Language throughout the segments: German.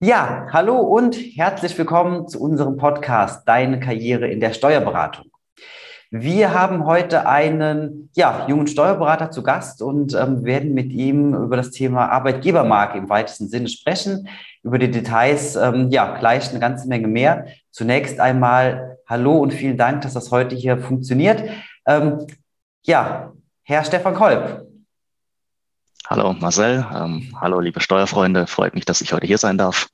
Ja, hallo und herzlich willkommen zu unserem Podcast Deine Karriere in der Steuerberatung. Wir haben heute einen ja, jungen Steuerberater zu Gast und ähm, werden mit ihm über das Thema Arbeitgebermarke im weitesten Sinne sprechen. Über die Details ähm, ja gleich eine ganze Menge mehr. Zunächst einmal hallo und vielen Dank, dass das heute hier funktioniert. Ähm, ja, Herr Stefan Kolb, Hallo Marcel, ähm, hallo liebe Steuerfreunde, freut mich, dass ich heute hier sein darf.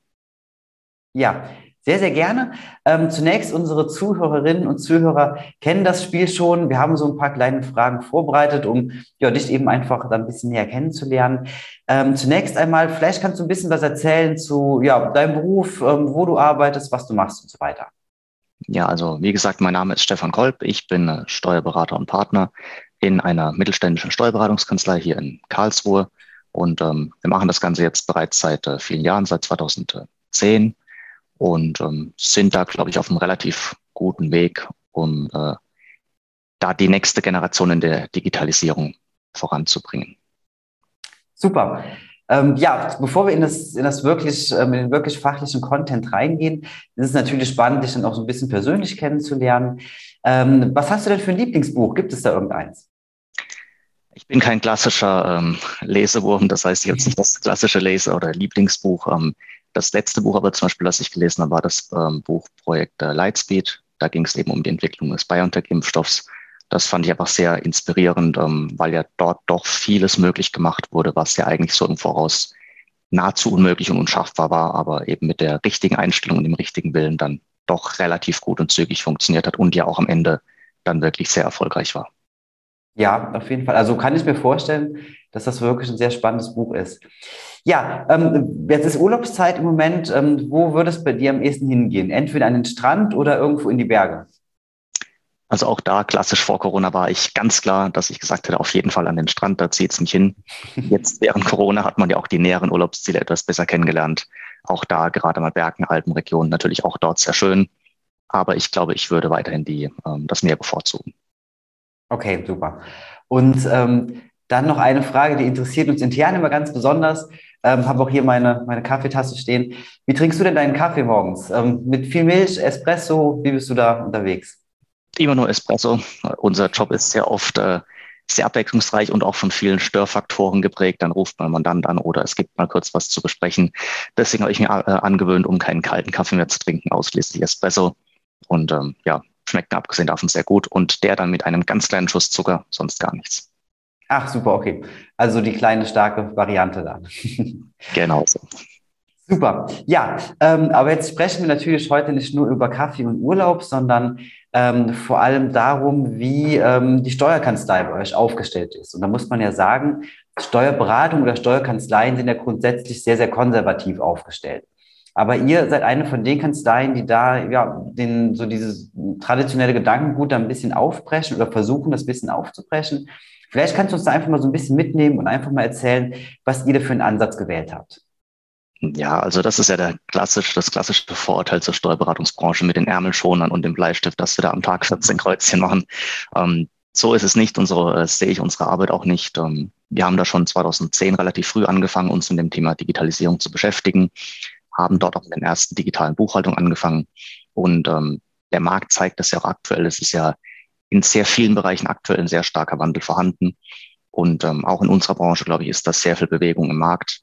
Ja, sehr, sehr gerne. Ähm, zunächst unsere Zuhörerinnen und Zuhörer kennen das Spiel schon. Wir haben so ein paar kleine Fragen vorbereitet, um ja, dich eben einfach da ein bisschen näher kennenzulernen. Ähm, zunächst einmal, vielleicht kannst du ein bisschen was erzählen zu ja, deinem Beruf, ähm, wo du arbeitest, was du machst und so weiter. Ja, also wie gesagt, mein Name ist Stefan Kolb. Ich bin äh, Steuerberater und Partner in einer mittelständischen Steuerberatungskanzlei hier in Karlsruhe. Und ähm, wir machen das Ganze jetzt bereits seit äh, vielen Jahren, seit 2010 und ähm, sind da, glaube ich, auf einem relativ guten Weg, um äh, da die nächste Generation in der Digitalisierung voranzubringen. Super. Ähm, ja, bevor wir in das, in das wirklich, ähm, in den wirklich fachlichen Content reingehen, ist es natürlich spannend, dich dann auch so ein bisschen persönlich kennenzulernen. Ähm, was hast du denn für ein Lieblingsbuch? Gibt es da irgendeins? Ich bin kein klassischer ähm, Lesewurm, das heißt, ich habe nicht das klassische Lese- oder Lieblingsbuch. Ähm, das letzte Buch aber zum Beispiel, das ich gelesen habe, war das ähm, Buch Projekt äh, Lightspeed. Da ging es eben um die Entwicklung des BioNTech-Impfstoffs. Das fand ich einfach sehr inspirierend, ähm, weil ja dort doch vieles möglich gemacht wurde, was ja eigentlich so im Voraus nahezu unmöglich und unschaffbar war, aber eben mit der richtigen Einstellung und dem richtigen Willen dann doch relativ gut und zügig funktioniert hat und ja auch am Ende dann wirklich sehr erfolgreich war. Ja, auf jeden Fall. Also kann ich mir vorstellen, dass das wirklich ein sehr spannendes Buch ist. Ja, ähm, jetzt ist Urlaubszeit im Moment. Ähm, wo würde es bei dir am ehesten hingehen? Entweder an den Strand oder irgendwo in die Berge? Also auch da klassisch vor Corona war ich ganz klar, dass ich gesagt hätte, auf jeden Fall an den Strand, da zieht es mich hin. Jetzt während Corona hat man ja auch die näheren Urlaubsziele etwas besser kennengelernt. Auch da gerade mal Bergen, Alpenregionen, natürlich auch dort sehr schön. Aber ich glaube, ich würde weiterhin die, ähm, das Meer bevorzugen. Okay, super. Und ähm, dann noch eine Frage, die interessiert uns intern immer ganz besonders. Ähm, habe auch hier meine, meine Kaffeetasse stehen. Wie trinkst du denn deinen Kaffee morgens? Ähm, mit viel Milch, Espresso? Wie bist du da unterwegs? Immer nur Espresso. Unser Job ist sehr oft äh, sehr abwechslungsreich und auch von vielen Störfaktoren geprägt. Dann ruft man Mandant an oder es gibt mal kurz was zu besprechen. Deswegen habe ich mir äh, angewöhnt, um keinen kalten Kaffee mehr zu trinken, ausschließlich Espresso. Und ähm, ja, schmeckt abgesehen davon sehr gut. Und der dann mit einem ganz kleinen Schuss Zucker, sonst gar nichts. Ach, super, okay. Also die kleine, starke Variante dann. genau so. Super. Ja, ähm, aber jetzt sprechen wir natürlich heute nicht nur über Kaffee und Urlaub, sondern ähm, vor allem darum, wie ähm, die Steuerkanzlei bei euch aufgestellt ist. Und da muss man ja sagen, Steuerberatung oder Steuerkanzleien sind ja grundsätzlich sehr, sehr konservativ aufgestellt. Aber ihr seid eine von den Kanzleien, die da ja den, so dieses traditionelle Gedankengut da ein bisschen aufbrechen oder versuchen, das bisschen aufzubrechen Vielleicht kannst du uns da einfach mal so ein bisschen mitnehmen und einfach mal erzählen, was ihr da für einen Ansatz gewählt habt. Ja, also das ist ja der klassische, das klassische Vorurteil zur Steuerberatungsbranche mit den Ärmelschonern und dem Bleistift, dass wir da am Tag 14 Kreuzchen machen. Ähm, so ist es nicht. Unsere, äh, sehe ich unsere Arbeit auch nicht. Ähm, wir haben da schon 2010 relativ früh angefangen, uns mit dem Thema Digitalisierung zu beschäftigen, haben dort auch mit den ersten digitalen Buchhaltungen angefangen. Und ähm, der Markt zeigt das ja auch aktuell. Es ist ja in sehr vielen Bereichen aktuell ein sehr starker Wandel vorhanden. Und ähm, auch in unserer Branche, glaube ich, ist das sehr viel Bewegung im Markt.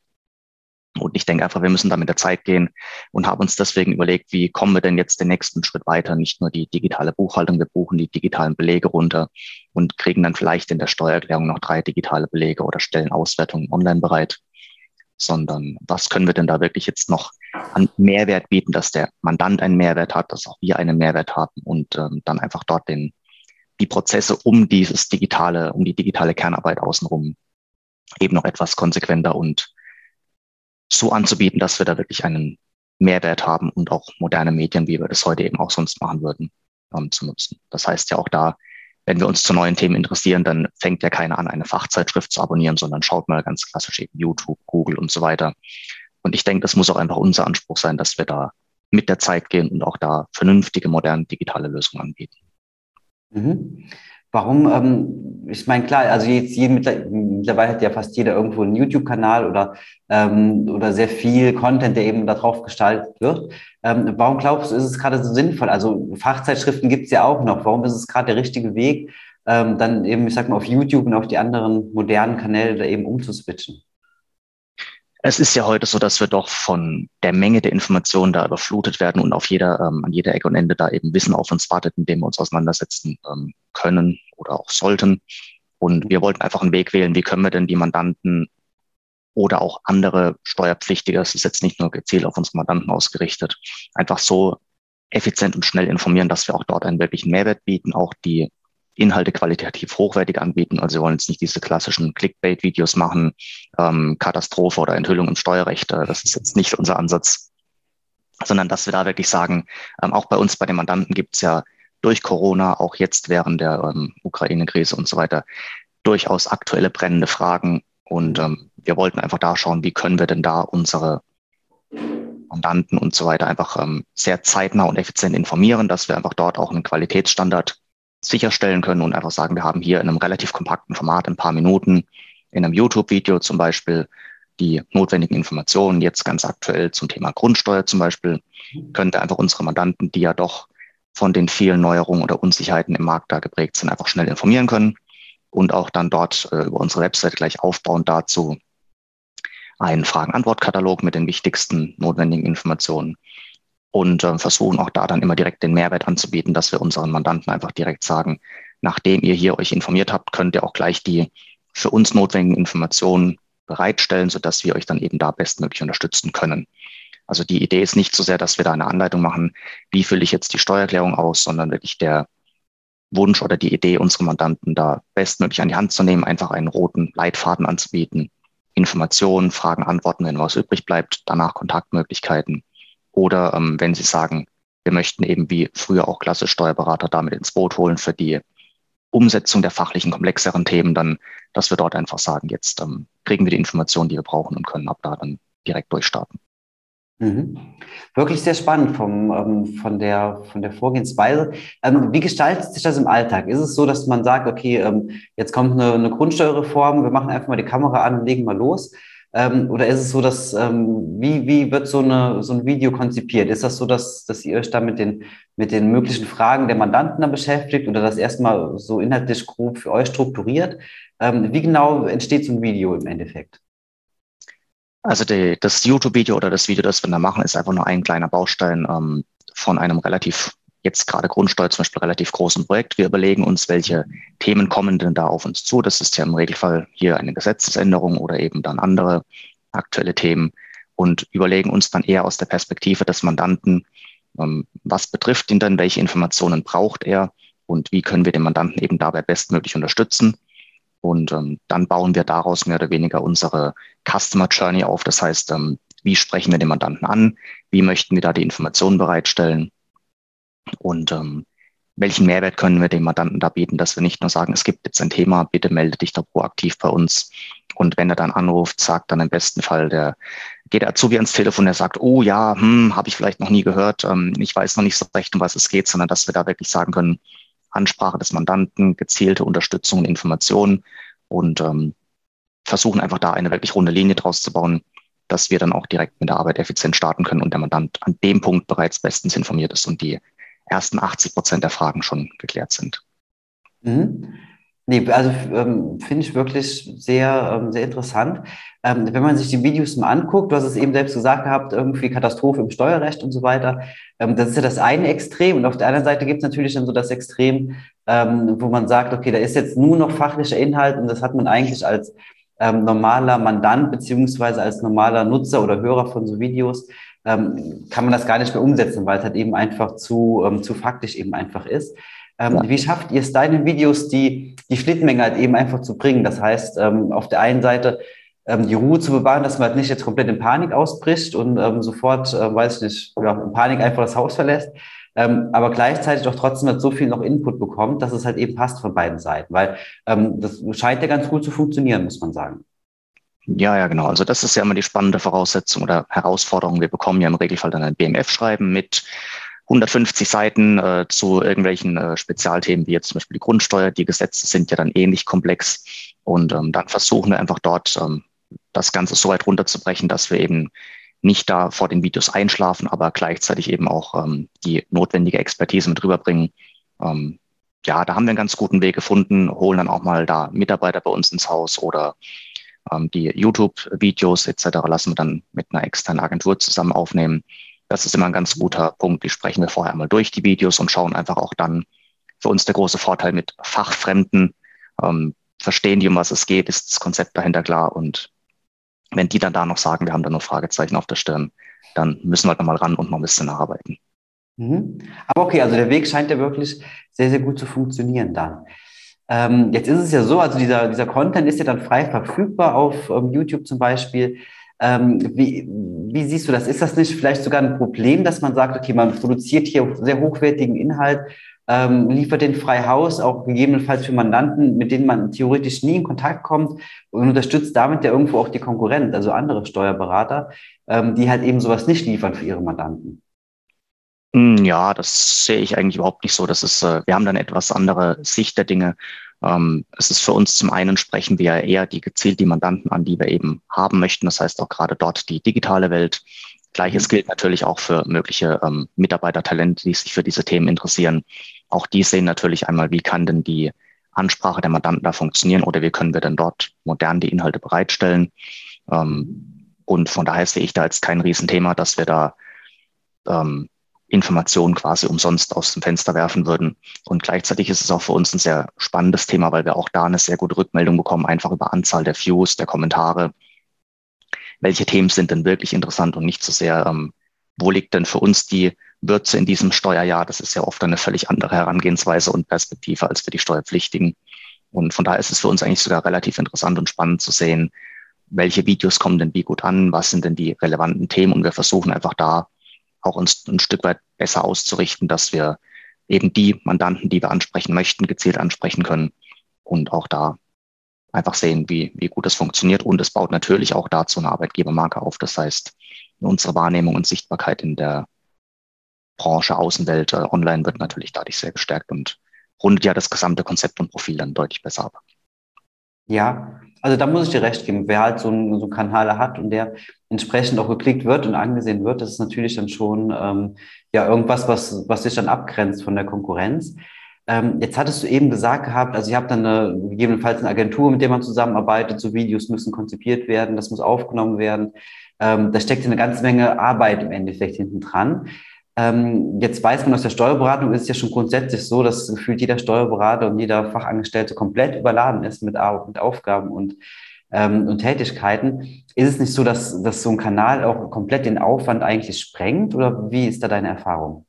Und ich denke einfach, wir müssen da mit der Zeit gehen und haben uns deswegen überlegt, wie kommen wir denn jetzt den nächsten Schritt weiter? Nicht nur die digitale Buchhaltung, wir buchen die digitalen Belege runter und kriegen dann vielleicht in der Steuererklärung noch drei digitale Belege oder stellen Auswertungen online bereit, sondern was können wir denn da wirklich jetzt noch an Mehrwert bieten, dass der Mandant einen Mehrwert hat, dass auch wir einen Mehrwert haben und ähm, dann einfach dort den die Prozesse um dieses digitale, um die digitale Kernarbeit außenrum eben noch etwas konsequenter und so anzubieten, dass wir da wirklich einen Mehrwert haben und auch moderne Medien, wie wir das heute eben auch sonst machen würden, um, zu nutzen. Das heißt ja auch da, wenn wir uns zu neuen Themen interessieren, dann fängt ja keiner an, eine Fachzeitschrift zu abonnieren, sondern schaut mal ganz klassisch eben YouTube, Google und so weiter. Und ich denke, das muss auch einfach unser Anspruch sein, dass wir da mit der Zeit gehen und auch da vernünftige, moderne digitale Lösungen anbieten. Mhm. Warum, ähm, ich meine, klar, also jetzt jeden, mittlerweile hat ja fast jeder irgendwo einen YouTube-Kanal oder, ähm, oder sehr viel Content, der eben darauf gestaltet wird. Ähm, warum glaubst du, ist es gerade so sinnvoll? Also Fachzeitschriften gibt es ja auch noch. Warum ist es gerade der richtige Weg, ähm, dann eben, ich sag mal, auf YouTube und auf die anderen modernen Kanäle da eben umzuswitchen? Es ist ja heute so, dass wir doch von der Menge der Informationen da überflutet werden und auf jeder, ähm, an jeder Ecke und Ende da eben Wissen auf uns wartet, mit dem wir uns auseinandersetzen ähm, können oder auch sollten. Und wir wollten einfach einen Weg wählen, wie können wir denn die Mandanten oder auch andere Steuerpflichtige, das ist jetzt nicht nur gezielt auf unsere Mandanten ausgerichtet, einfach so effizient und schnell informieren, dass wir auch dort einen wirklichen Mehrwert bieten, auch die Inhalte qualitativ hochwertig anbieten. Also wir wollen jetzt nicht diese klassischen Clickbait-Videos machen, ähm, Katastrophe oder Enthüllung im Steuerrecht. Das ist jetzt nicht unser Ansatz, sondern dass wir da wirklich sagen, ähm, auch bei uns, bei den Mandanten gibt es ja durch Corona, auch jetzt während der ähm, Ukraine-Krise und so weiter, durchaus aktuelle brennende Fragen. Und ähm, wir wollten einfach da schauen, wie können wir denn da unsere Mandanten und so weiter einfach ähm, sehr zeitnah und effizient informieren, dass wir einfach dort auch einen Qualitätsstandard sicherstellen können und einfach sagen, wir haben hier in einem relativ kompakten Format, ein paar Minuten, in einem YouTube-Video zum Beispiel, die notwendigen Informationen, jetzt ganz aktuell zum Thema Grundsteuer zum Beispiel, wir einfach unsere Mandanten, die ja doch von den vielen Neuerungen oder Unsicherheiten im Markt da geprägt sind, einfach schnell informieren können und auch dann dort äh, über unsere Website gleich aufbauen. Dazu einen Fragen-Antwort-Katalog mit den wichtigsten notwendigen Informationen und äh, versuchen auch da dann immer direkt den Mehrwert anzubieten, dass wir unseren Mandanten einfach direkt sagen, nachdem ihr hier euch informiert habt, könnt ihr auch gleich die für uns notwendigen Informationen bereitstellen, sodass wir euch dann eben da bestmöglich unterstützen können. Also die Idee ist nicht so sehr, dass wir da eine Anleitung machen, wie fülle ich jetzt die Steuererklärung aus, sondern wirklich der Wunsch oder die Idee, unsere Mandanten da bestmöglich an die Hand zu nehmen, einfach einen roten Leitfaden anzubieten, Informationen, Fragen, Antworten, wenn was übrig bleibt, danach Kontaktmöglichkeiten oder ähm, wenn Sie sagen, wir möchten eben wie früher auch klassisch Steuerberater damit ins Boot holen für die Umsetzung der fachlichen, komplexeren Themen, dann, dass wir dort einfach sagen, jetzt ähm, kriegen wir die Informationen, die wir brauchen und können ab da dann direkt durchstarten. Mhm. Wirklich sehr spannend vom, ähm, von, der, von der Vorgehensweise. Ähm, wie gestaltet sich das im Alltag? Ist es so, dass man sagt, okay, ähm, jetzt kommt eine, eine Grundsteuerreform, wir machen einfach mal die Kamera an und legen mal los? Ähm, oder ist es so, dass, ähm, wie, wie wird so, eine, so ein Video konzipiert? Ist das so, dass, dass ihr euch da mit den, mit den möglichen Fragen der Mandanten dann beschäftigt oder das erstmal so inhaltlich grob für euch strukturiert? Ähm, wie genau entsteht so ein Video im Endeffekt? Also die, das YouTube-Video oder das Video, das wir da machen, ist einfach nur ein kleiner Baustein ähm, von einem relativ jetzt gerade Grundsteuer zum Beispiel relativ großen Projekt. Wir überlegen uns, welche Themen kommen denn da auf uns zu. Das ist ja im Regelfall hier eine Gesetzesänderung oder eben dann andere aktuelle Themen und überlegen uns dann eher aus der Perspektive des Mandanten, ähm, was betrifft ihn denn, welche Informationen braucht er und wie können wir den Mandanten eben dabei bestmöglich unterstützen. Und ähm, dann bauen wir daraus mehr oder weniger unsere Customer Journey auf. Das heißt, ähm, wie sprechen wir den Mandanten an? Wie möchten wir da die Informationen bereitstellen? Und ähm, welchen Mehrwert können wir dem Mandanten da bieten, dass wir nicht nur sagen, es gibt jetzt ein Thema, bitte melde dich da proaktiv bei uns. Und wenn er dann anruft, sagt dann im besten Fall der, geht der Azubi ans Telefon, der sagt, oh ja, hm, habe ich vielleicht noch nie gehört, ähm, ich weiß noch nicht so recht, um was es geht, sondern dass wir da wirklich sagen können, Ansprache des Mandanten, gezielte Unterstützung und Informationen und ähm, versuchen einfach da eine wirklich runde Linie draus zu bauen, dass wir dann auch direkt mit der Arbeit effizient starten können und der Mandant an dem Punkt bereits bestens informiert ist und die ersten 80 Prozent der Fragen schon geklärt sind. Mhm. Nee, also ähm, finde ich wirklich sehr, ähm, sehr interessant. Ähm, wenn man sich die Videos mal anguckt, du hast es eben selbst gesagt gehabt, irgendwie Katastrophe im Steuerrecht und so weiter. Ähm, das ist ja das eine Extrem. Und auf der anderen Seite gibt es natürlich dann so das Extrem, ähm, wo man sagt, okay, da ist jetzt nur noch fachlicher Inhalt und das hat man eigentlich als ähm, normaler Mandant beziehungsweise als normaler Nutzer oder Hörer von so Videos ähm, kann man das gar nicht mehr umsetzen, weil es halt eben einfach zu, ähm, zu faktisch eben einfach ist. Ähm, ja. Wie schafft ihr es deinen Videos, die, die Schnittmenge halt eben einfach zu bringen? Das heißt, ähm, auf der einen Seite ähm, die Ruhe zu bewahren, dass man halt nicht jetzt komplett in Panik ausbricht und ähm, sofort, äh, weiß ich nicht, ja, in Panik einfach das Haus verlässt. Ähm, aber gleichzeitig doch trotzdem halt so viel noch Input bekommt, dass es halt eben passt von beiden Seiten, weil ähm, das scheint ja ganz gut zu funktionieren, muss man sagen. Ja, ja, genau. Also das ist ja immer die spannende Voraussetzung oder Herausforderung. Wir bekommen ja im Regelfall dann ein BMF-Schreiben mit 150 Seiten äh, zu irgendwelchen äh, Spezialthemen, wie jetzt zum Beispiel die Grundsteuer. Die Gesetze sind ja dann ähnlich komplex. Und ähm, dann versuchen wir einfach dort ähm, das Ganze so weit runterzubrechen, dass wir eben nicht da vor den Videos einschlafen, aber gleichzeitig eben auch ähm, die notwendige Expertise mit rüberbringen. Ähm, ja, da haben wir einen ganz guten Weg gefunden, holen dann auch mal da Mitarbeiter bei uns ins Haus oder die YouTube-Videos etc. lassen wir dann mit einer externen Agentur zusammen aufnehmen. Das ist immer ein ganz guter Punkt. Die sprechen wir vorher einmal durch die Videos und schauen einfach auch dann für uns der große Vorteil mit Fachfremden. Ähm, verstehen die, um was es geht, ist das Konzept dahinter klar und wenn die dann da noch sagen, wir haben da nur Fragezeichen auf der Stirn, dann müssen wir halt nochmal ran und noch ein bisschen nacharbeiten. Mhm. Aber okay, also der Weg scheint ja wirklich sehr, sehr gut zu funktionieren dann. Ähm, jetzt ist es ja so, also dieser, dieser Content ist ja dann frei verfügbar auf ähm, YouTube zum Beispiel. Ähm, wie, wie siehst du das? Ist das nicht vielleicht sogar ein Problem, dass man sagt, okay, man produziert hier sehr hochwertigen Inhalt, ähm, liefert den frei Haus, auch gegebenenfalls für Mandanten, mit denen man theoretisch nie in Kontakt kommt und unterstützt damit ja irgendwo auch die Konkurrenz, also andere Steuerberater, ähm, die halt eben sowas nicht liefern für ihre Mandanten. Hm, ja, das sehe ich eigentlich überhaupt nicht so. Das ist, äh, wir haben dann etwas andere Sicht der Dinge. Ähm, es ist für uns zum einen sprechen wir eher die gezielt die Mandanten an, die wir eben haben möchten. Das heißt auch gerade dort die digitale Welt. Gleiches mhm. gilt natürlich auch für mögliche ähm, Mitarbeitertalente, die sich für diese Themen interessieren. Auch die sehen natürlich einmal, wie kann denn die Ansprache der Mandanten da funktionieren oder wie können wir denn dort modern die Inhalte bereitstellen. Ähm, und von daher sehe ich da jetzt kein Riesenthema, dass wir da ähm, Informationen quasi umsonst aus dem Fenster werfen würden. Und gleichzeitig ist es auch für uns ein sehr spannendes Thema, weil wir auch da eine sehr gute Rückmeldung bekommen, einfach über Anzahl der Views, der Kommentare. Welche Themen sind denn wirklich interessant und nicht so sehr, ähm, wo liegt denn für uns die Würze in diesem Steuerjahr? Das ist ja oft eine völlig andere Herangehensweise und Perspektive als für die Steuerpflichtigen. Und von daher ist es für uns eigentlich sogar relativ interessant und spannend zu sehen, welche Videos kommen denn wie gut an, was sind denn die relevanten Themen und wir versuchen einfach da auch uns ein Stück weit besser auszurichten, dass wir eben die Mandanten, die wir ansprechen möchten, gezielt ansprechen können und auch da einfach sehen, wie, wie gut es funktioniert. Und es baut natürlich auch dazu eine Arbeitgebermarke auf. Das heißt, unsere Wahrnehmung und Sichtbarkeit in der Branche, Außenwelt, äh, online wird natürlich dadurch sehr gestärkt und rundet ja das gesamte Konzept und Profil dann deutlich besser ab. Ja, also da muss ich dir recht geben. Wer halt so einen, so einen Kanal hat und der entsprechend auch geklickt wird und angesehen wird, das ist natürlich dann schon ähm, ja irgendwas, was, was sich dann abgrenzt von der Konkurrenz. Ähm, jetzt hattest du eben gesagt gehabt, also ihr habt dann eine, gegebenenfalls eine Agentur, mit der man zusammenarbeitet, so Videos müssen konzipiert werden, das muss aufgenommen werden. Ähm, da steckt eine ganze Menge Arbeit im Endeffekt hinten dran. Ähm, jetzt weiß man aus der Steuerberatung ist es ja schon grundsätzlich so, dass gefühlt jeder Steuerberater und jeder Fachangestellte komplett überladen ist mit, mit Aufgaben und, ähm, und Tätigkeiten. Ist es nicht so, dass, dass so ein Kanal auch komplett den Aufwand eigentlich sprengt oder wie ist da deine Erfahrung?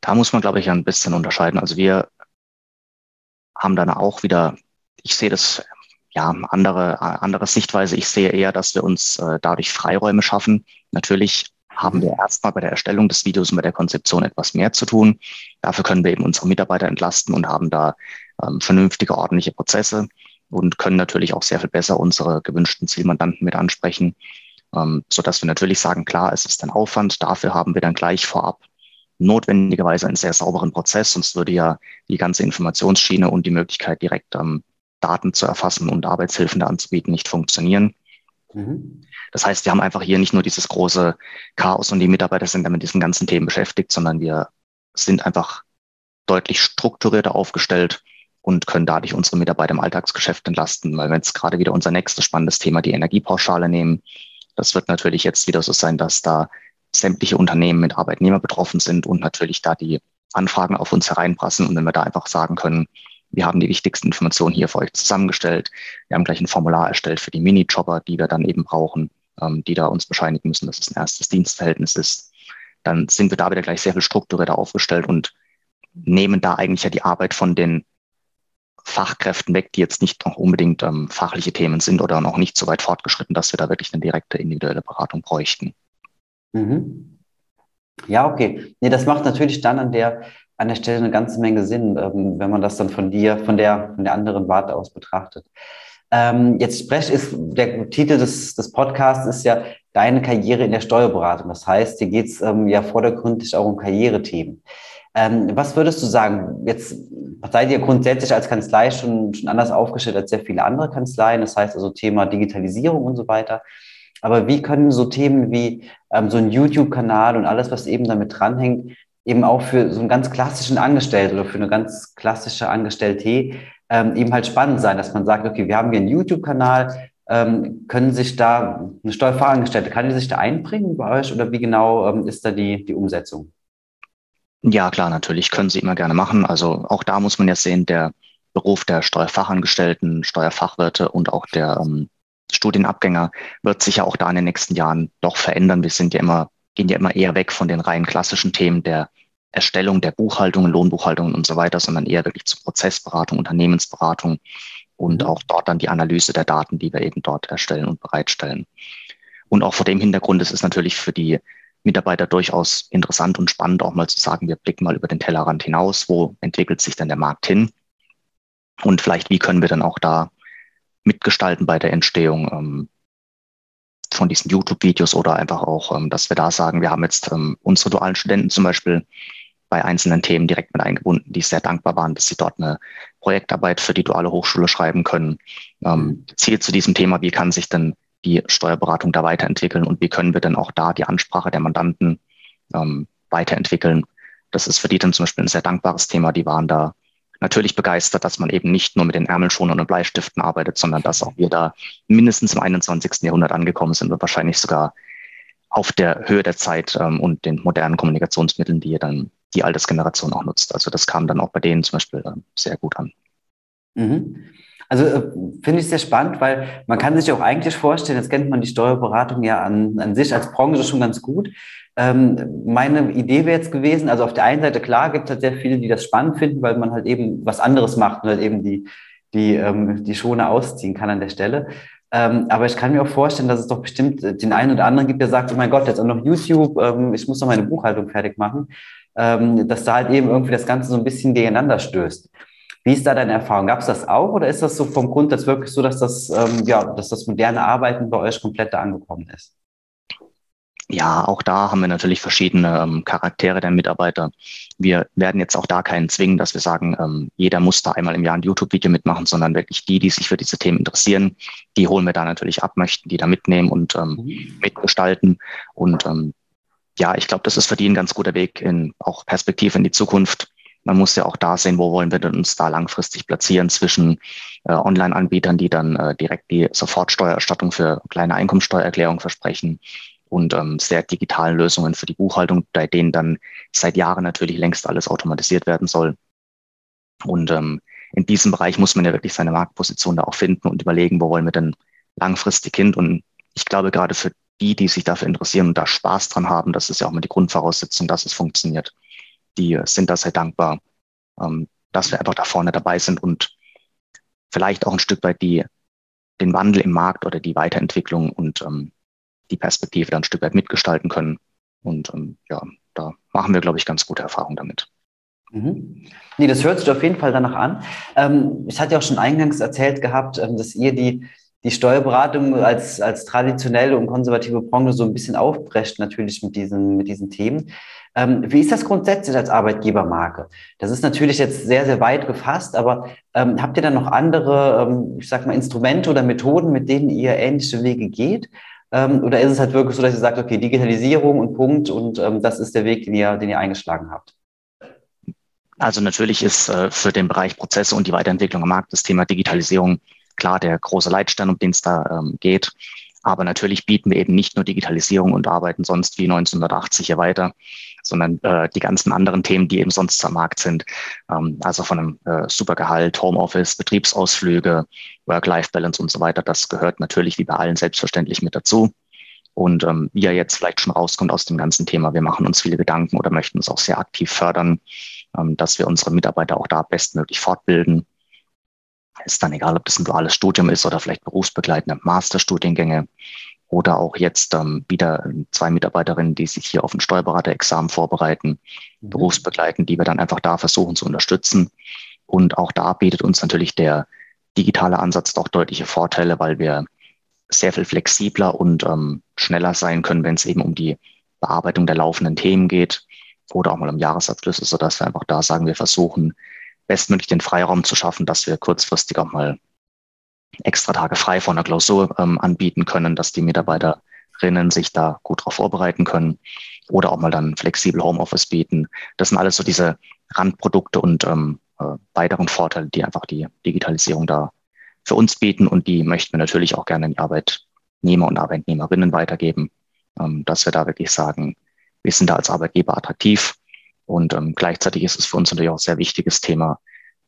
Da muss man, glaube ich, ein bisschen unterscheiden. Also wir haben dann auch wieder, ich sehe das ja, andere, andere Sichtweise. Ich sehe eher, dass wir uns äh, dadurch Freiräume schaffen. Natürlich haben wir erstmal bei der Erstellung des Videos und bei der Konzeption etwas mehr zu tun. Dafür können wir eben unsere Mitarbeiter entlasten und haben da ähm, vernünftige, ordentliche Prozesse und können natürlich auch sehr viel besser unsere gewünschten Zielmandanten mit ansprechen, ähm, so dass wir natürlich sagen, klar, es ist ein Aufwand. Dafür haben wir dann gleich vorab notwendigerweise einen sehr sauberen Prozess, sonst würde ja die ganze Informationsschiene und die Möglichkeit, direkt ähm, Daten zu erfassen und Arbeitshilfen da anzubieten, nicht funktionieren. Mhm. Das heißt, wir haben einfach hier nicht nur dieses große Chaos und die Mitarbeiter sind dann mit diesen ganzen Themen beschäftigt, sondern wir sind einfach deutlich strukturierter aufgestellt und können dadurch unsere Mitarbeiter im Alltagsgeschäft entlasten, weil wir jetzt gerade wieder unser nächstes spannendes Thema, die Energiepauschale nehmen. Das wird natürlich jetzt wieder so sein, dass da sämtliche Unternehmen mit Arbeitnehmer betroffen sind und natürlich da die Anfragen auf uns hereinprassen. Und wenn wir da einfach sagen können, wir haben die wichtigsten Informationen hier für euch zusammengestellt. Wir haben gleich ein Formular erstellt für die Minijobber, die wir dann eben brauchen, ähm, die da uns bescheinigen müssen, dass es ein erstes Dienstverhältnis ist. Dann sind wir da wieder gleich sehr viel strukturierter aufgestellt und nehmen da eigentlich ja die Arbeit von den Fachkräften weg, die jetzt nicht noch unbedingt ähm, fachliche Themen sind oder noch nicht so weit fortgeschritten, dass wir da wirklich eine direkte individuelle Beratung bräuchten. Mhm. Ja, okay. Nee, das macht natürlich dann an der an der Stelle eine ganze Menge Sinn, ähm, wenn man das dann von dir, von der, von der anderen Warte aus betrachtet. Ähm, jetzt spreche ist der Titel des, des Podcasts ist ja deine Karriere in der Steuerberatung. Das heißt, hier geht es ähm, ja vordergründig auch um Karrierethemen. Ähm, was würdest du sagen? Jetzt seid ihr grundsätzlich als Kanzlei schon, schon anders aufgestellt als sehr viele andere Kanzleien. Das heißt also Thema Digitalisierung und so weiter. Aber wie können so Themen wie ähm, so ein YouTube-Kanal und alles, was eben damit dranhängt, eben auch für so einen ganz klassischen Angestellten oder für eine ganz klassische Angestellte ähm, eben halt spannend sein, dass man sagt, okay, wir haben hier einen YouTube-Kanal, ähm, können sich da eine Steuerfachangestellte, kann die sich da einbringen bei euch oder wie genau ähm, ist da die, die Umsetzung? Ja, klar, natürlich können sie immer gerne machen. Also auch da muss man ja sehen, der Beruf der Steuerfachangestellten, Steuerfachwirte und auch der ähm, Studienabgänger wird sich ja auch da in den nächsten Jahren doch verändern. Wir sind ja immer, gehen ja immer eher weg von den rein klassischen Themen der Erstellung der Buchhaltung, Lohnbuchhaltung und so weiter, sondern eher wirklich zur Prozessberatung, Unternehmensberatung und mhm. auch dort dann die Analyse der Daten, die wir eben dort erstellen und bereitstellen. Und auch vor dem Hintergrund ist es natürlich für die Mitarbeiter durchaus interessant und spannend, auch mal zu sagen, wir blicken mal über den Tellerrand hinaus, wo entwickelt sich denn der Markt hin? Und vielleicht, wie können wir dann auch da mitgestalten bei der Entstehung ähm, von diesen YouTube-Videos oder einfach auch, ähm, dass wir da sagen, wir haben jetzt ähm, unsere dualen Studenten zum Beispiel bei einzelnen Themen direkt mit eingebunden, die sehr dankbar waren, dass sie dort eine Projektarbeit für die duale Hochschule schreiben können. Ähm, Ziel zu diesem Thema, wie kann sich denn die Steuerberatung da weiterentwickeln und wie können wir denn auch da die Ansprache der Mandanten ähm, weiterentwickeln. Das ist für die dann zum Beispiel ein sehr dankbares Thema. Die waren da natürlich begeistert, dass man eben nicht nur mit den Ärmelschonern und Bleistiften arbeitet, sondern dass auch wir da mindestens im 21. Jahrhundert angekommen sind und wahrscheinlich sogar auf der Höhe der Zeit ähm, und den modernen Kommunikationsmitteln, die dann die Altersgeneration auch nutzt. Also das kam dann auch bei denen zum Beispiel äh, sehr gut an. Mhm. Also äh, finde ich sehr spannend, weil man kann sich auch eigentlich vorstellen, jetzt kennt man die Steuerberatung ja an, an sich als Branche schon ganz gut. Ähm, meine Idee wäre jetzt gewesen, also auf der einen Seite klar gibt es halt sehr viele, die das spannend finden, weil man halt eben was anderes macht und halt eben die, die, ähm, die Schone ausziehen kann an der Stelle. Ähm, aber ich kann mir auch vorstellen, dass es doch bestimmt den einen oder anderen gibt, der sagt, oh mein Gott, jetzt auch noch YouTube, ähm, ich muss noch meine Buchhaltung fertig machen ähm, dass da halt eben irgendwie das Ganze so ein bisschen gegeneinander stößt. Wie ist da deine Erfahrung? Gab es das auch oder ist das so vom Grundsatz wirklich so, dass das, ähm, ja, dass das moderne Arbeiten bei euch komplett da angekommen ist? Ja, auch da haben wir natürlich verschiedene ähm, Charaktere der Mitarbeiter. Wir werden jetzt auch da keinen zwingen, dass wir sagen, ähm, jeder muss da einmal im Jahr ein YouTube-Video mitmachen, sondern wirklich die, die sich für diese Themen interessieren, die holen wir da natürlich ab, möchten die da mitnehmen und ähm, mhm. mitgestalten. Und ähm, ja, ich glaube, das ist für die ein ganz guter Weg in auch Perspektive in die Zukunft. Man muss ja auch da sehen, wo wollen wir uns da langfristig platzieren zwischen äh, Online-Anbietern, die dann äh, direkt die Sofortsteuererstattung für kleine Einkommensteuererklärung versprechen und ähm, sehr digitalen Lösungen für die Buchhaltung, bei denen dann seit Jahren natürlich längst alles automatisiert werden soll. Und ähm, in diesem Bereich muss man ja wirklich seine Marktposition da auch finden und überlegen, wo wollen wir denn langfristig hin. Und ich glaube, gerade für die, die sich dafür interessieren und da Spaß dran haben, das ist ja auch mal die Grundvoraussetzung, dass es funktioniert. Die sind da sehr dankbar, ähm, dass wir einfach da vorne dabei sind und vielleicht auch ein Stück weit die, den Wandel im Markt oder die Weiterentwicklung und ähm, die Perspektive dann ein Stück weit mitgestalten können. Und ähm, ja, da machen wir, glaube ich, ganz gute Erfahrungen damit. Mhm. Nee, das hört sich auf jeden Fall danach an. Ähm, ich hatte ja auch schon eingangs erzählt gehabt, ähm, dass ihr die die Steuerberatung als, als traditionelle und konservative Branche so ein bisschen aufbrecht, natürlich mit diesen, mit diesen Themen. Ähm, wie ist das grundsätzlich als Arbeitgebermarke? Das ist natürlich jetzt sehr, sehr weit gefasst, aber ähm, habt ihr dann noch andere, ähm, ich sag mal, Instrumente oder Methoden, mit denen ihr ähnliche Wege geht? Ähm, oder ist es halt wirklich so, dass ihr sagt, okay, Digitalisierung und Punkt und ähm, das ist der Weg, den ihr, den ihr eingeschlagen habt? Also natürlich ist äh, für den Bereich Prozesse und die Weiterentwicklung am Markt das Thema Digitalisierung klar der große Leitstern, um den es da ähm, geht. Aber natürlich bieten wir eben nicht nur Digitalisierung und arbeiten sonst wie 1980 hier weiter, sondern äh, die ganzen anderen Themen, die eben sonst am Markt sind. Ähm, also von einem äh, Supergehalt, Homeoffice, Betriebsausflüge, Work-Life-Balance und so weiter. Das gehört natürlich wie bei allen selbstverständlich mit dazu. Und ähm, wie er jetzt vielleicht schon rauskommt aus dem ganzen Thema, wir machen uns viele Gedanken oder möchten uns auch sehr aktiv fördern, ähm, dass wir unsere Mitarbeiter auch da bestmöglich fortbilden ist dann egal, ob das ein duales Studium ist oder vielleicht berufsbegleitende Masterstudiengänge oder auch jetzt ähm, wieder zwei Mitarbeiterinnen, die sich hier auf ein Steuerberaterexamen vorbereiten, mhm. berufsbegleitend, die wir dann einfach da versuchen zu unterstützen. Und auch da bietet uns natürlich der digitale Ansatz doch deutliche Vorteile, weil wir sehr viel flexibler und ähm, schneller sein können, wenn es eben um die Bearbeitung der laufenden Themen geht oder auch mal um Jahresabschlüsse, sodass wir einfach da sagen, wir versuchen, bestmöglich den Freiraum zu schaffen, dass wir kurzfristig auch mal extra Tage frei von der Klausur ähm, anbieten können, dass die Mitarbeiterinnen sich da gut darauf vorbereiten können oder auch mal dann flexibel Homeoffice bieten. Das sind alles so diese Randprodukte und ähm, äh, weiteren Vorteile, die einfach die Digitalisierung da für uns bieten und die möchten wir natürlich auch gerne an die Arbeitnehmer und Arbeitnehmerinnen weitergeben, ähm, dass wir da wirklich sagen, wir sind da als Arbeitgeber attraktiv und ähm, gleichzeitig ist es für uns natürlich auch ein sehr wichtiges Thema,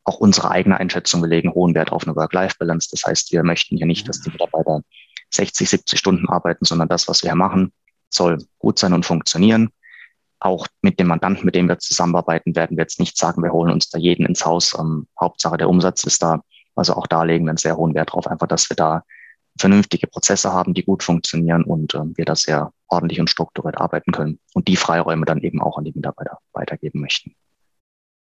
auch unsere eigene Einschätzung. Wir legen hohen Wert auf eine Work-Life-Balance. Das heißt, wir möchten hier nicht, dass die Mitarbeiter 60, 70 Stunden arbeiten, sondern das, was wir hier machen, soll gut sein und funktionieren. Auch mit dem Mandanten, mit dem wir zusammenarbeiten, werden wir jetzt nicht sagen, wir holen uns da jeden ins Haus. Ähm, Hauptsache der Umsatz ist da. Also auch da legen wir einen sehr hohen Wert drauf, einfach, dass wir da vernünftige Prozesse haben, die gut funktionieren und ähm, wir da sehr ordentlich und strukturiert arbeiten können und die Freiräume dann eben auch an die Mitarbeiter weitergeben möchten.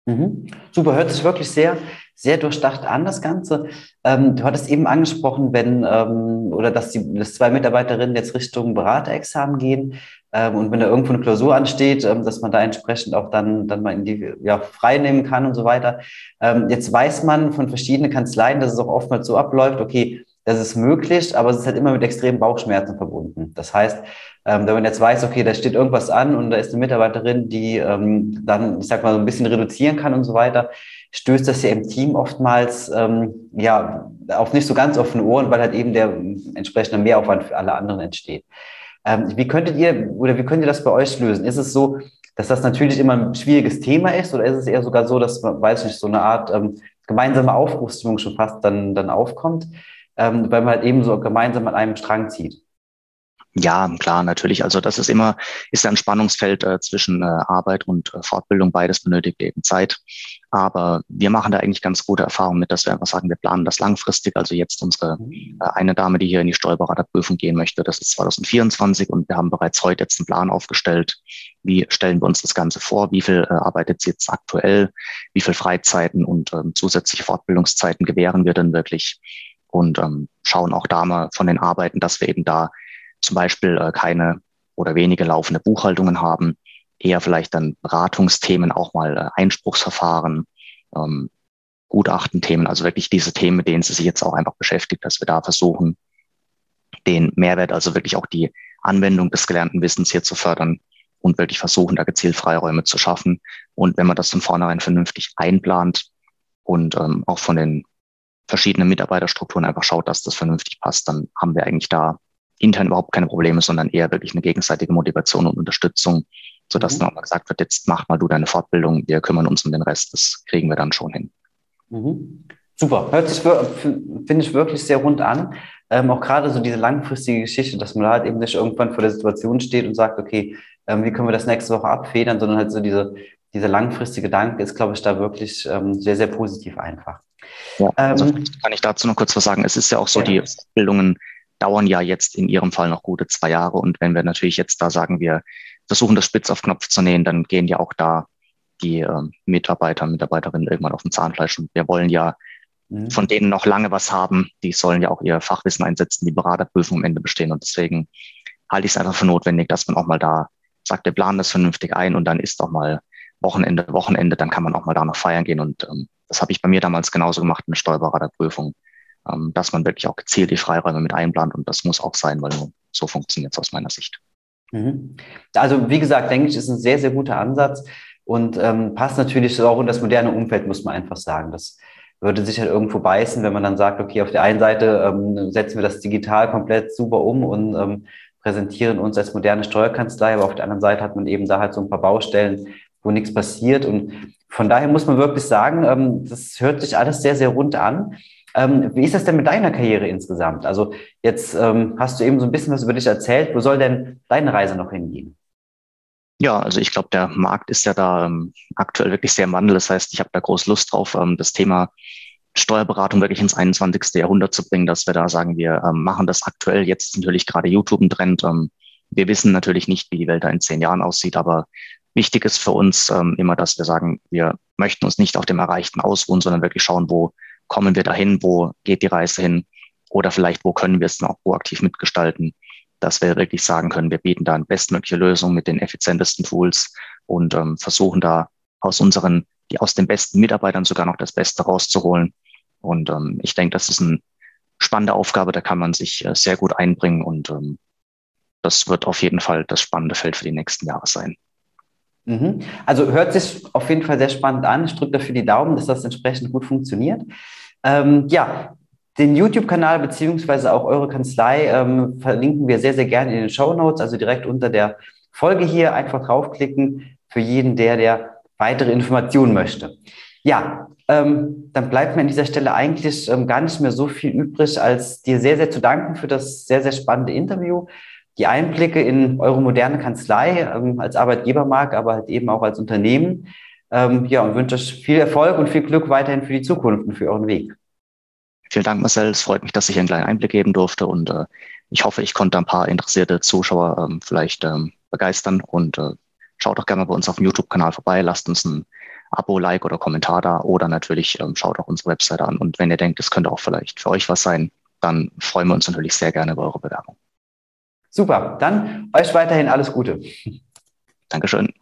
Mhm. Super, hört sich wirklich sehr, sehr durchdacht an, das Ganze. Ähm, du hattest eben angesprochen, wenn, ähm, oder dass die dass zwei Mitarbeiterinnen jetzt Richtung Beraterexamen gehen ähm, und wenn da irgendwo eine Klausur ansteht, ähm, dass man da entsprechend auch dann, dann mal in die, ja, frei nehmen kann und so weiter. Ähm, jetzt weiß man von verschiedenen Kanzleien, dass es auch oftmals so abläuft, okay, das ist möglich, aber es ist halt immer mit extremen Bauchschmerzen verbunden. Das heißt, ähm, wenn man jetzt weiß, okay, da steht irgendwas an und da ist eine Mitarbeiterin, die ähm, dann, ich sag mal, so ein bisschen reduzieren kann und so weiter, stößt das ja im Team oftmals ähm, ja auf nicht so ganz offene Ohren, weil halt eben der entsprechende Mehraufwand für alle anderen entsteht. Ähm, wie könntet ihr oder wie könnt ihr das bei euch lösen? Ist es so, dass das natürlich immer ein schwieriges Thema ist oder ist es eher sogar so, dass, weiß nicht, so eine Art ähm, gemeinsame Aufbruchsstimmung schon fast dann, dann aufkommt? Ähm, weil man halt eben so gemeinsam an einem Strang zieht. Ja, klar, natürlich. Also das ist immer, ist ein Spannungsfeld äh, zwischen äh, Arbeit und äh, Fortbildung. Beides benötigt eben Zeit. Aber wir machen da eigentlich ganz gute Erfahrungen mit, dass wir einfach sagen, wir planen das langfristig. Also jetzt unsere äh, eine Dame, die hier in die Steuerberaterprüfung gehen möchte, das ist 2024 und wir haben bereits heute jetzt einen Plan aufgestellt. Wie stellen wir uns das Ganze vor? Wie viel äh, arbeitet sie jetzt aktuell? Wie viel Freizeiten und ähm, zusätzliche Fortbildungszeiten gewähren wir denn wirklich? Und ähm, schauen auch da mal von den Arbeiten, dass wir eben da zum Beispiel äh, keine oder wenige laufende Buchhaltungen haben, eher vielleicht dann Beratungsthemen, auch mal äh, Einspruchsverfahren, ähm, Gutachtenthemen, also wirklich diese Themen, mit denen sie sich jetzt auch einfach beschäftigt, dass wir da versuchen, den Mehrwert, also wirklich auch die Anwendung des gelernten Wissens hier zu fördern und wirklich versuchen, da gezielt Freiräume zu schaffen. Und wenn man das von vornherein vernünftig einplant und ähm, auch von den verschiedene Mitarbeiterstrukturen einfach schaut, dass das vernünftig passt, dann haben wir eigentlich da intern überhaupt keine Probleme, sondern eher wirklich eine gegenseitige Motivation und Unterstützung, sodass mhm. dann auch mal gesagt wird, jetzt mach mal du deine Fortbildung, wir kümmern uns um den Rest, das kriegen wir dann schon hin. Mhm. Super, hört sich, finde ich wirklich sehr rund an. Ähm, auch gerade so diese langfristige Geschichte, dass man halt eben nicht irgendwann vor der Situation steht und sagt, okay, ähm, wie können wir das nächste Woche abfedern, sondern halt so diese, dieser langfristige Gedanke ist, glaube ich, da wirklich ähm, sehr, sehr positiv einfach. Ja, also ähm, kann ich dazu noch kurz was sagen. Es ist ja auch so, ja. die Bildungen dauern ja jetzt in Ihrem Fall noch gute zwei Jahre. Und wenn wir natürlich jetzt da sagen, wir versuchen das spitz auf Knopf zu nähen, dann gehen ja auch da die äh, Mitarbeiter, Mitarbeiterinnen irgendwann auf dem Zahnfleisch. Und wir wollen ja mhm. von denen noch lange was haben. Die sollen ja auch ihr Fachwissen einsetzen, die Beraterprüfung am Ende bestehen. Und deswegen halte ich es einfach für notwendig, dass man auch mal da sagt, wir planen das vernünftig ein und dann ist auch mal Wochenende, Wochenende, dann kann man auch mal da noch feiern gehen und ähm, das habe ich bei mir damals genauso gemacht in der Steuerberaterprüfung, ähm, dass man wirklich auch gezielt die Freiräume mit einplant und das muss auch sein, weil so funktioniert es aus meiner Sicht. Mhm. Also wie gesagt, denke ich, ist ein sehr, sehr guter Ansatz und ähm, passt natürlich auch in das moderne Umfeld, muss man einfach sagen. Das würde sich halt irgendwo beißen, wenn man dann sagt, okay, auf der einen Seite ähm, setzen wir das digital komplett super um und ähm, präsentieren uns als moderne Steuerkanzlei, aber auf der anderen Seite hat man eben da halt so ein paar Baustellen, wo nichts passiert. Und von daher muss man wirklich sagen, ähm, das hört sich alles sehr, sehr rund an. Ähm, wie ist das denn mit deiner Karriere insgesamt? Also jetzt ähm, hast du eben so ein bisschen was über dich erzählt. Wo soll denn deine Reise noch hingehen? Ja, also ich glaube, der Markt ist ja da aktuell wirklich sehr im Wandel. Das heißt, ich habe da groß Lust drauf, das Thema Steuerberatung wirklich ins 21. Jahrhundert zu bringen, dass wir da sagen, wir machen das aktuell. Jetzt ist natürlich gerade YouTube ein Trend. Wir wissen natürlich nicht, wie die Welt da in zehn Jahren aussieht, aber Wichtig ist für uns ähm, immer, dass wir sagen, wir möchten uns nicht auf dem Erreichten ausruhen, sondern wirklich schauen, wo kommen wir dahin, wo geht die Reise hin oder vielleicht, wo können wir es dann auch proaktiv mitgestalten, dass wir wirklich sagen können, wir bieten da eine bestmögliche Lösung mit den effizientesten Tools und ähm, versuchen da aus unseren, die aus den besten Mitarbeitern sogar noch das Beste rauszuholen. Und ähm, ich denke, das ist eine spannende Aufgabe, da kann man sich äh, sehr gut einbringen und ähm, das wird auf jeden Fall das spannende Feld für die nächsten Jahre sein. Mhm. Also hört sich auf jeden Fall sehr spannend an. Ich drücke dafür die Daumen, dass das entsprechend gut funktioniert. Ähm, ja, den YouTube-Kanal beziehungsweise auch eure Kanzlei ähm, verlinken wir sehr, sehr gerne in den Show Notes, also direkt unter der Folge hier. Einfach draufklicken für jeden, der, der weitere Informationen möchte. Ja, ähm, dann bleibt mir an dieser Stelle eigentlich ähm, gar nicht mehr so viel übrig, als dir sehr, sehr zu danken für das sehr, sehr spannende Interview die Einblicke in eure moderne Kanzlei ähm, als Arbeitgebermarke, aber halt eben auch als Unternehmen. Ähm, ja, und wünsche euch viel Erfolg und viel Glück weiterhin für die Zukunft und für euren Weg. Vielen Dank, Marcel. Es freut mich, dass ich einen kleinen Einblick geben durfte und äh, ich hoffe, ich konnte ein paar interessierte Zuschauer ähm, vielleicht ähm, begeistern und äh, schaut doch gerne bei uns auf dem YouTube-Kanal vorbei, lasst uns ein Abo, Like oder Kommentar da oder natürlich ähm, schaut auch unsere Webseite an und wenn ihr denkt, es könnte auch vielleicht für euch was sein, dann freuen wir uns natürlich sehr gerne über eure Bewerbung. Super, dann euch weiterhin alles Gute. Dankeschön.